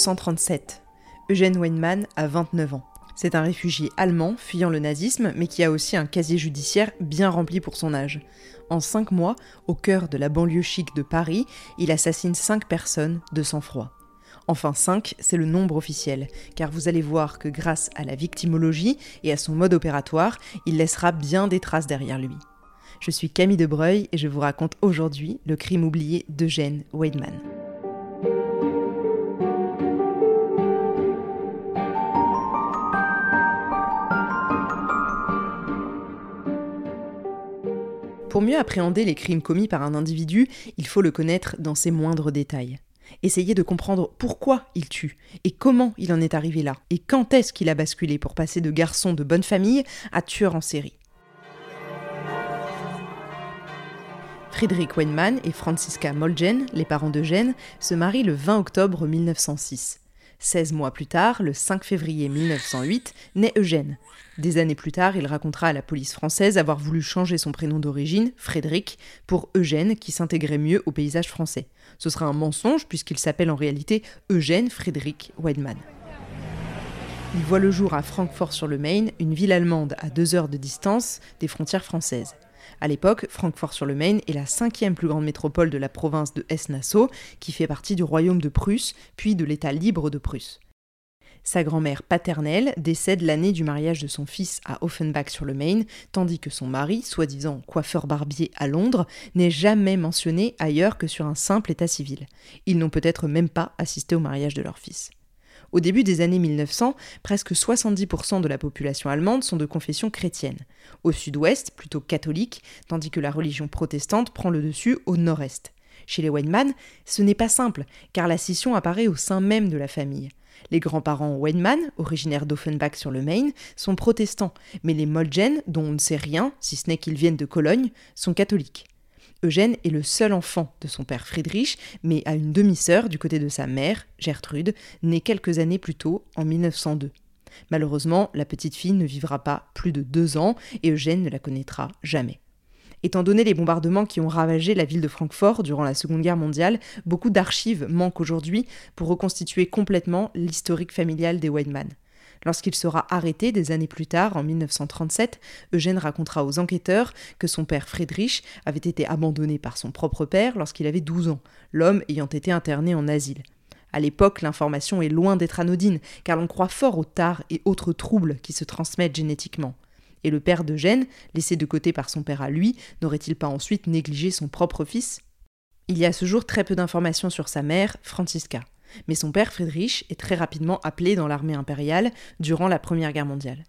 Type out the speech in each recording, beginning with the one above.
1937. Eugène Weinmann a 29 ans. C'est un réfugié allemand fuyant le nazisme, mais qui a aussi un casier judiciaire bien rempli pour son âge. En 5 mois, au cœur de la banlieue chic de Paris, il assassine 5 personnes de sang-froid. Enfin 5, c'est le nombre officiel, car vous allez voir que grâce à la victimologie et à son mode opératoire, il laissera bien des traces derrière lui. Je suis Camille Debreuil et je vous raconte aujourd'hui le crime oublié d'Eugène Weidman. Pour mieux appréhender les crimes commis par un individu, il faut le connaître dans ses moindres détails. Essayez de comprendre pourquoi il tue, et comment il en est arrivé là, et quand est-ce qu'il a basculé pour passer de garçon de bonne famille à tueur en série. Friedrich Weinmann et Franziska Molgen, les parents d'Eugène, se marient le 20 octobre 1906. 16 mois plus tard, le 5 février 1908, naît Eugène. Des années plus tard, il racontera à la police française avoir voulu changer son prénom d'origine, Frédéric, pour Eugène qui s'intégrait mieux au paysage français. Ce sera un mensonge puisqu'il s'appelle en réalité Eugène Frédéric Weidmann. Il voit le jour à Francfort-sur-le-Main, une ville allemande à deux heures de distance des frontières françaises. À l'époque, Francfort-sur-le-Main est la cinquième plus grande métropole de la province de Hesse-Nassau, qui fait partie du royaume de Prusse, puis de l'État libre de Prusse. Sa grand-mère paternelle décède l'année du mariage de son fils à Offenbach-sur-le-Main, tandis que son mari, soi-disant coiffeur barbier à Londres, n'est jamais mentionné ailleurs que sur un simple état civil. Ils n'ont peut-être même pas assisté au mariage de leur fils. Au début des années 1900, presque 70% de la population allemande sont de confession chrétienne. Au sud-ouest, plutôt catholique, tandis que la religion protestante prend le dessus au nord-est. Chez les Weinmann, ce n'est pas simple, car la scission apparaît au sein même de la famille. Les grands-parents Weinmann, originaires d'Offenbach sur le Main, sont protestants, mais les Molgen, dont on ne sait rien, si ce n'est qu'ils viennent de Cologne, sont catholiques. Eugène est le seul enfant de son père Friedrich, mais a une demi-sœur du côté de sa mère, Gertrude, née quelques années plus tôt, en 1902. Malheureusement, la petite fille ne vivra pas plus de deux ans et Eugène ne la connaîtra jamais. Étant donné les bombardements qui ont ravagé la ville de Francfort durant la Seconde Guerre mondiale, beaucoup d'archives manquent aujourd'hui pour reconstituer complètement l'historique familial des Weidmann. Lorsqu'il sera arrêté des années plus tard, en 1937, Eugène racontera aux enquêteurs que son père Friedrich avait été abandonné par son propre père lorsqu'il avait 12 ans, l'homme ayant été interné en asile. À l'époque, l'information est loin d'être anodine, car l'on croit fort aux tares et autres troubles qui se transmettent génétiquement. Et le père d'Eugène, laissé de côté par son père à lui, n'aurait-il pas ensuite négligé son propre fils? Il y a ce jour très peu d'informations sur sa mère, Francisca. Mais son père Friedrich est très rapidement appelé dans l'armée impériale durant la Première Guerre mondiale.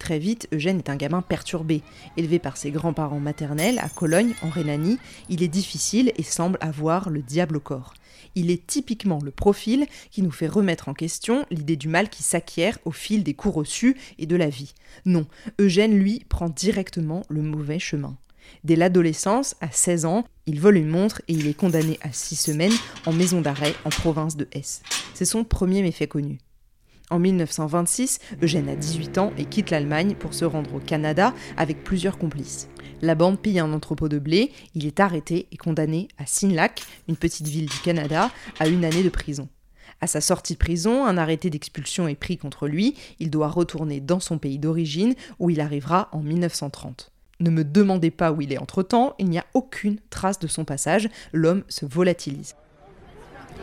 Très vite, Eugène est un gamin perturbé. Élevé par ses grands-parents maternels à Cologne, en Rhénanie, il est difficile et semble avoir le diable au corps. Il est typiquement le profil qui nous fait remettre en question l'idée du mal qui s'acquiert au fil des coups reçus et de la vie. Non, Eugène, lui, prend directement le mauvais chemin. Dès l'adolescence, à 16 ans, il vole une montre et il est condamné à 6 semaines en maison d'arrêt en province de Hesse. C'est son premier méfait connu. En 1926, Eugène a 18 ans et quitte l'Allemagne pour se rendre au Canada avec plusieurs complices. La bande pille un entrepôt de blé, il est arrêté et condamné à Sinlac, une petite ville du Canada, à une année de prison. À sa sortie de prison, un arrêté d'expulsion est pris contre lui, il doit retourner dans son pays d'origine où il arrivera en 1930. Ne me demandez pas où il est entre-temps, il n'y a aucune trace de son passage, l'homme se volatilise.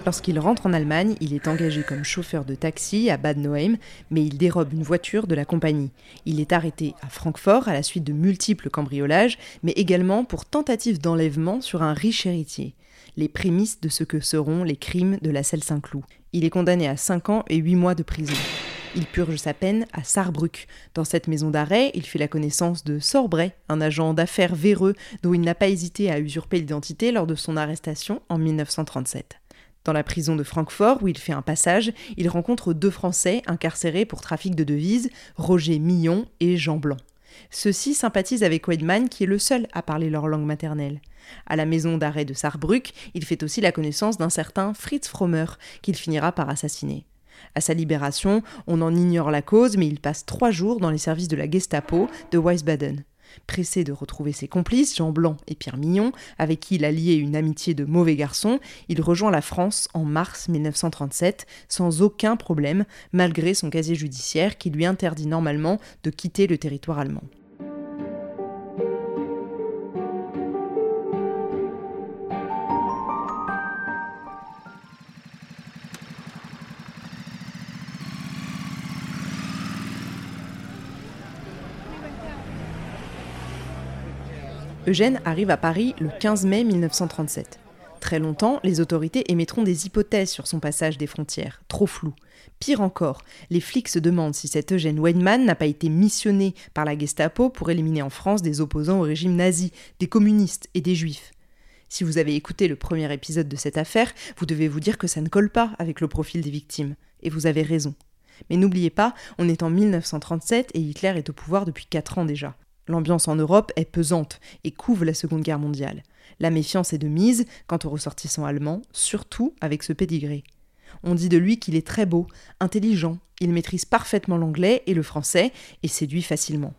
Lorsqu'il rentre en Allemagne, il est engagé comme chauffeur de taxi à Bad Nauheim, mais il dérobe une voiture de la compagnie. Il est arrêté à Francfort à la suite de multiples cambriolages, mais également pour tentative d'enlèvement sur un riche héritier. Les prémices de ce que seront les crimes de la Selle Saint-Cloud. Il est condamné à 5 ans et 8 mois de prison. Il purge sa peine à Sarrebruck. Dans cette maison d'arrêt, il fait la connaissance de Sorbray, un agent d'affaires véreux dont il n'a pas hésité à usurper l'identité lors de son arrestation en 1937. Dans la prison de Francfort, où il fait un passage, il rencontre deux Français incarcérés pour trafic de devises, Roger Millon et Jean Blanc. Ceux-ci sympathisent avec Weidmann, qui est le seul à parler leur langue maternelle. À la maison d'arrêt de Saarbrück, il fait aussi la connaissance d'un certain Fritz Frommer, qu'il finira par assassiner. À sa libération, on en ignore la cause, mais il passe trois jours dans les services de la Gestapo de Wiesbaden. Pressé de retrouver ses complices, Jean Blanc et Pierre Mignon, avec qui il a lié une amitié de mauvais garçon, il rejoint la France en mars 1937 sans aucun problème, malgré son casier judiciaire qui lui interdit normalement de quitter le territoire allemand. Eugène arrive à Paris le 15 mai 1937. Très longtemps, les autorités émettront des hypothèses sur son passage des frontières, trop floues. Pire encore, les flics se demandent si cet Eugène Weinmann n'a pas été missionné par la Gestapo pour éliminer en France des opposants au régime nazi, des communistes et des juifs. Si vous avez écouté le premier épisode de cette affaire, vous devez vous dire que ça ne colle pas avec le profil des victimes. Et vous avez raison. Mais n'oubliez pas, on est en 1937 et Hitler est au pouvoir depuis 4 ans déjà. L'ambiance en Europe est pesante et couvre la Seconde Guerre mondiale. La méfiance est de mise quant aux ressortissants allemands, surtout avec ce pédigré. On dit de lui qu'il est très beau, intelligent, il maîtrise parfaitement l'anglais et le français et séduit facilement.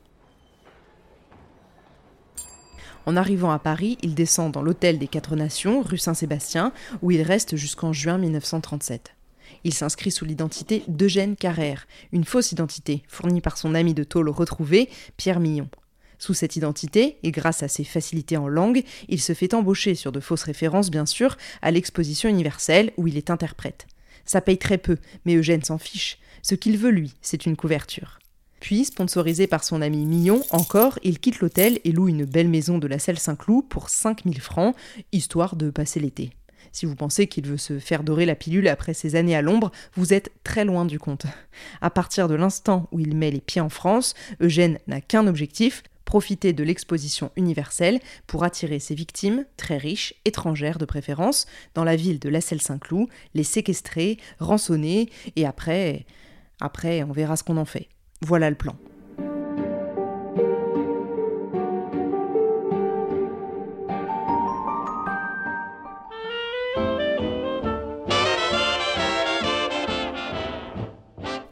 En arrivant à Paris, il descend dans l'hôtel des Quatre Nations, rue Saint-Sébastien, où il reste jusqu'en juin 1937. Il s'inscrit sous l'identité d'Eugène Carrère, une fausse identité fournie par son ami de tôle retrouvé, Pierre Millon. Sous cette identité, et grâce à ses facilités en langue, il se fait embaucher sur de fausses références, bien sûr, à l'exposition universelle où il est interprète. Ça paye très peu, mais Eugène s'en fiche. Ce qu'il veut, lui, c'est une couverture. Puis, sponsorisé par son ami Millon, encore, il quitte l'hôtel et loue une belle maison de la Selle Saint-Cloud pour 5000 francs, histoire de passer l'été. Si vous pensez qu'il veut se faire dorer la pilule après ses années à l'ombre, vous êtes très loin du compte. À partir de l'instant où il met les pieds en France, Eugène n'a qu'un objectif, profiter de l'exposition universelle pour attirer ses victimes, très riches, étrangères de préférence, dans la ville de La Selle-Saint-Cloud, les séquestrer, rançonner, et après, après, on verra ce qu'on en fait. Voilà le plan.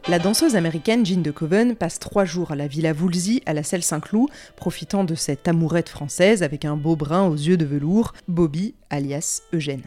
La danseuse américaine Jean de Coven passe trois jours à la Villa Woolsey à la Selle Saint-Cloud, profitant de cette amourette française avec un beau brun aux yeux de velours, Bobby, alias Eugène.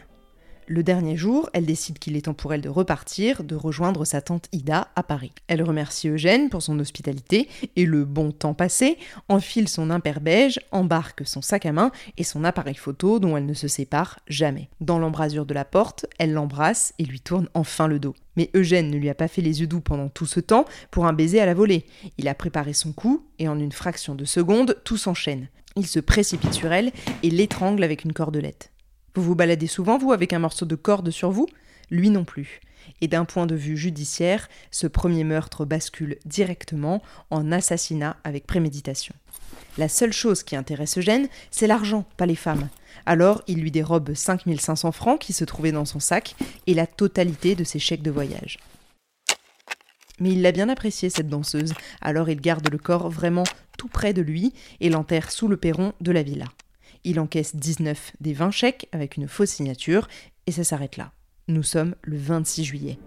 Le dernier jour, elle décide qu'il est temps pour elle de repartir, de rejoindre sa tante Ida à Paris. Elle remercie Eugène pour son hospitalité et le bon temps passé, enfile son imper beige, embarque son sac à main et son appareil photo dont elle ne se sépare jamais. Dans l'embrasure de la porte, elle l'embrasse et lui tourne enfin le dos. Mais Eugène ne lui a pas fait les yeux doux pendant tout ce temps pour un baiser à la volée. Il a préparé son coup et en une fraction de seconde, tout s'enchaîne. Il se précipite sur elle et l'étrangle avec une cordelette. Vous vous baladez souvent, vous, avec un morceau de corde sur vous? Lui non plus. Et d'un point de vue judiciaire, ce premier meurtre bascule directement en assassinat avec préméditation. La seule chose qui intéresse Eugène, c'est l'argent, pas les femmes. Alors, il lui dérobe 5500 francs qui se trouvaient dans son sac et la totalité de ses chèques de voyage. Mais il l'a bien apprécié, cette danseuse, alors il garde le corps vraiment tout près de lui et l'enterre sous le perron de la villa. Il encaisse 19 des 20 chèques avec une fausse signature et ça s'arrête là. Nous sommes le 26 juillet.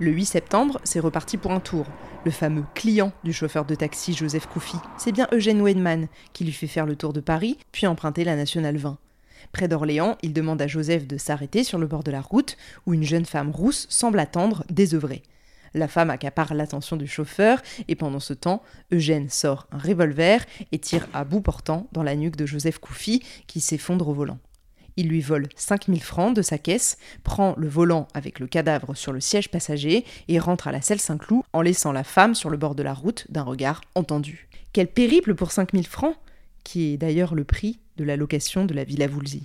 Le 8 septembre, c'est reparti pour un tour. Le fameux client du chauffeur de taxi Joseph Koufi, c'est bien Eugène Weinmann qui lui fait faire le tour de Paris, puis emprunter la Nationale 20. Près d'Orléans, il demande à Joseph de s'arrêter sur le bord de la route, où une jeune femme rousse semble attendre, désœuvrée. La femme accapare l'attention du chauffeur et pendant ce temps, Eugène sort un revolver et tire à bout portant dans la nuque de Joseph Koufi qui s'effondre au volant. Il lui vole 5000 francs de sa caisse, prend le volant avec le cadavre sur le siège passager et rentre à la selle Saint-Cloud en laissant la femme sur le bord de la route d'un regard entendu. Quel périple pour 5000 francs qui est d'ailleurs le prix de la location de la Villa Voulzy.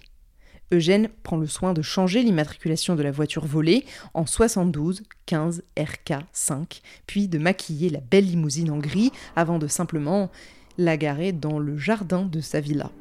Eugène prend le soin de changer l'immatriculation de la voiture volée en 72 15 RK 5, puis de maquiller la belle limousine en gris avant de simplement la garer dans le jardin de sa villa.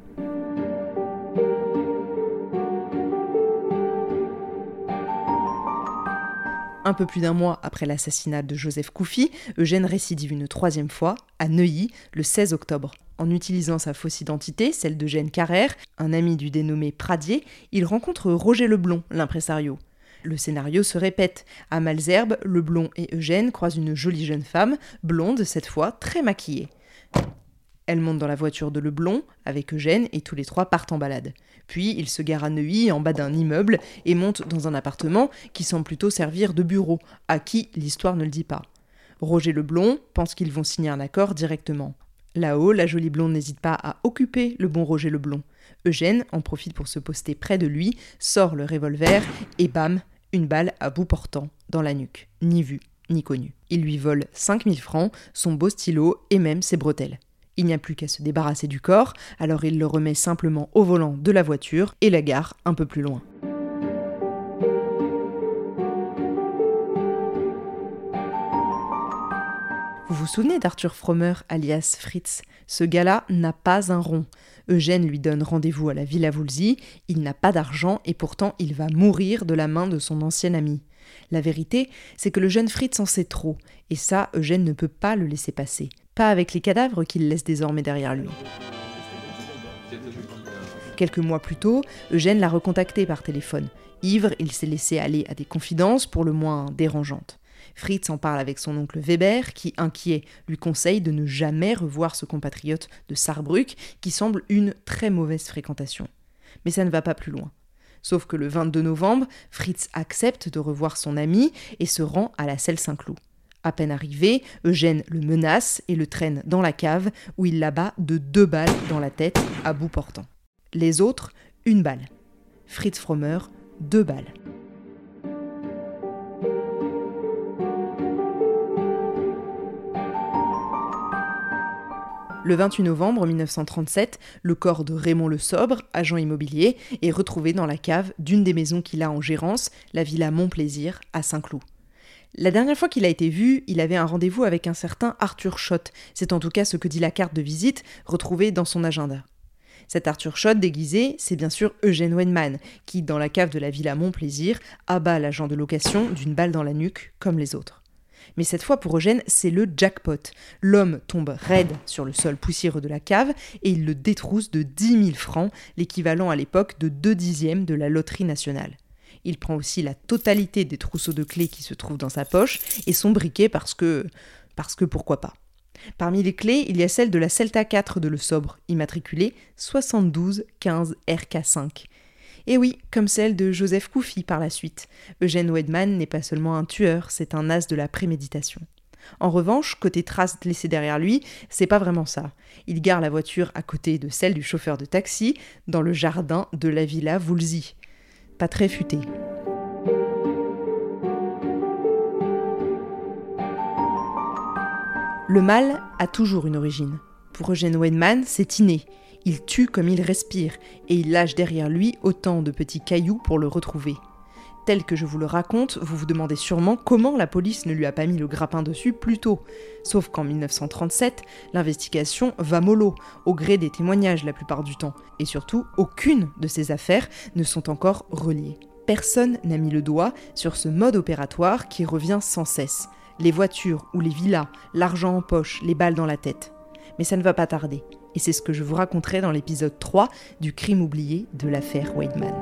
Un peu plus d'un mois après l'assassinat de Joseph Koufi, Eugène récidive une troisième fois à Neuilly le 16 octobre. En utilisant sa fausse identité, celle d'Eugène Carrère, un ami du dénommé Pradier, il rencontre Roger Leblond, l'impresario. Le scénario se répète. À Malzerbe, Leblond et Eugène croisent une jolie jeune femme, blonde cette fois, très maquillée. Elle monte dans la voiture de Leblond avec Eugène et tous les trois partent en balade. Puis ils se garent à Neuilly en bas d'un immeuble et montent dans un appartement qui semble plutôt servir de bureau, à qui l'histoire ne le dit pas. Roger Leblond pense qu'ils vont signer un accord directement. Là-haut, la jolie blonde n'hésite pas à occuper le bon Roger Leblond. Eugène en profite pour se poster près de lui, sort le revolver et bam, une balle à bout portant dans la nuque. Ni vu, ni connu. Il lui vole 5000 francs, son beau stylo et même ses bretelles. Il n'y a plus qu'à se débarrasser du corps, alors il le remet simplement au volant de la voiture et la gare un peu plus loin. Vous vous souvenez d'Arthur Frommer, alias Fritz? Ce gars-là n'a pas un rond. Eugène lui donne rendez-vous à la Villa Woolsey, il n'a pas d'argent et pourtant il va mourir de la main de son ancien ami. La vérité, c'est que le jeune Fritz en sait trop, et ça, Eugène ne peut pas le laisser passer. Pas avec les cadavres qu'il laisse désormais derrière lui. Quelques mois plus tôt, Eugène l'a recontacté par téléphone. Ivre, il s'est laissé aller à des confidences pour le moins dérangeantes. Fritz en parle avec son oncle Weber, qui, inquiet, lui conseille de ne jamais revoir ce compatriote de Sarrebruck, qui semble une très mauvaise fréquentation. Mais ça ne va pas plus loin. Sauf que le 22 novembre, Fritz accepte de revoir son ami et se rend à la selle Saint-Cloud. À peine arrivé, Eugène le menace et le traîne dans la cave où il l'abat de deux balles dans la tête à bout portant. Les autres, une balle. Fritz Frommer, deux balles. Le 28 novembre 1937, le corps de Raymond Le Sobre, agent immobilier, est retrouvé dans la cave d'une des maisons qu'il a en gérance, la villa Montplaisir, à Saint-Cloud. La dernière fois qu'il a été vu, il avait un rendez-vous avec un certain Arthur Schott. C'est en tout cas ce que dit la carte de visite retrouvée dans son agenda. Cet Arthur Schott déguisé, c'est bien sûr Eugène Wenman, qui, dans la cave de la villa Montplaisir, abat l'agent de location d'une balle dans la nuque, comme les autres. Mais cette fois pour Eugène, c'est le jackpot. L'homme tombe raide sur le sol poussiéreux de la cave et il le détrousse de 10 000 francs, l'équivalent à l'époque de 2 dixièmes de la loterie nationale. Il prend aussi la totalité des trousseaux de clés qui se trouvent dans sa poche et son briquet parce que. parce que pourquoi pas. Parmi les clés, il y a celle de la Celta 4 de Le Sobre, immatriculée 72 15 RK5. Et oui, comme celle de Joseph Koufi par la suite. Eugène Wedman n'est pas seulement un tueur, c'est un as de la préméditation. En revanche, côté traces laissées derrière lui, c'est pas vraiment ça. Il gare la voiture à côté de celle du chauffeur de taxi, dans le jardin de la villa Woolsey. Pas très futé. Le mal a toujours une origine. Pour Eugène Wedman, c'est inné. Il tue comme il respire, et il lâche derrière lui autant de petits cailloux pour le retrouver. Tel que je vous le raconte, vous vous demandez sûrement comment la police ne lui a pas mis le grappin dessus plus tôt. Sauf qu'en 1937, l'investigation va mollo, au gré des témoignages la plupart du temps, et surtout, aucune de ces affaires ne sont encore reliées. Personne n'a mis le doigt sur ce mode opératoire qui revient sans cesse. Les voitures ou les villas, l'argent en poche, les balles dans la tête. Mais ça ne va pas tarder et c'est ce que je vous raconterai dans l'épisode 3 du crime oublié de l'affaire Weidman.